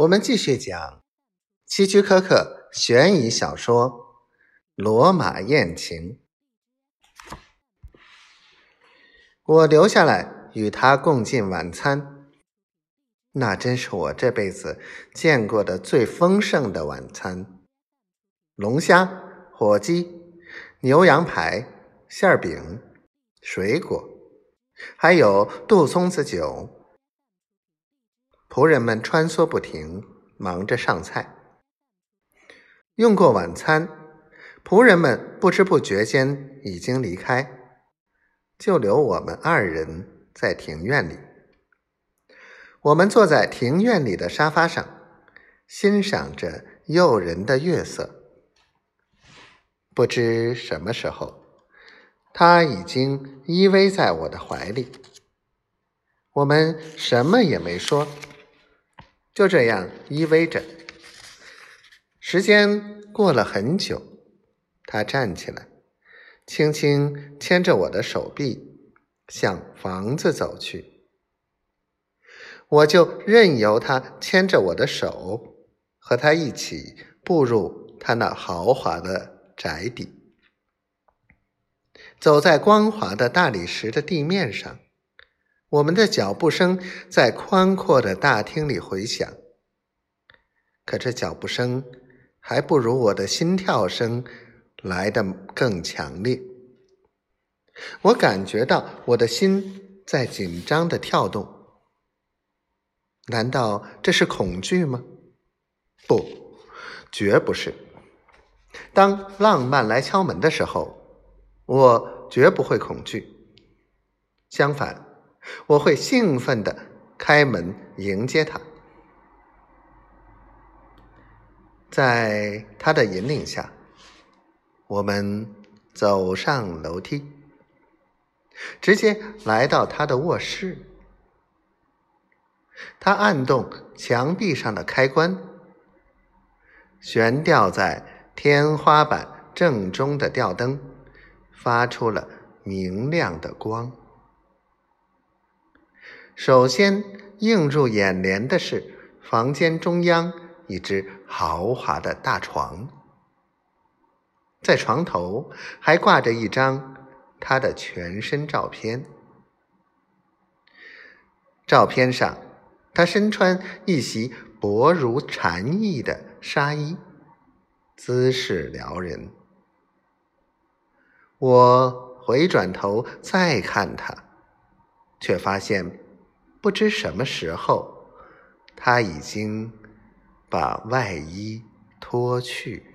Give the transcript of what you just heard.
我们继续讲希区柯克悬疑小说《罗马艳情》。我留下来与他共进晚餐，那真是我这辈子见过的最丰盛的晚餐：龙虾、火鸡、牛羊排、馅饼、水果，还有杜松子酒。仆人们穿梭不停，忙着上菜。用过晚餐，仆人们不知不觉间已经离开，就留我们二人在庭院里。我们坐在庭院里的沙发上，欣赏着诱人的月色。不知什么时候，他已经依偎在我的怀里。我们什么也没说。就这样依偎着，时间过了很久，他站起来，轻轻牵着我的手臂，向房子走去。我就任由他牵着我的手，和他一起步入他那豪华的宅邸，走在光滑的大理石的地面上。我们的脚步声在宽阔的大厅里回响，可这脚步声还不如我的心跳声来得更强烈。我感觉到我的心在紧张的跳动。难道这是恐惧吗？不，绝不是。当浪漫来敲门的时候，我绝不会恐惧。相反。我会兴奋的开门迎接他，在他的引领下，我们走上楼梯，直接来到他的卧室。他按动墙壁上的开关，悬吊在天花板正中的吊灯发出了明亮的光。首先映入眼帘的是房间中央一只豪华的大床，在床头还挂着一张他的全身照片。照片上，他身穿一袭薄如蝉翼的纱衣，姿势撩人。我回转头再看他，却发现。不知什么时候，他已经把外衣脱去。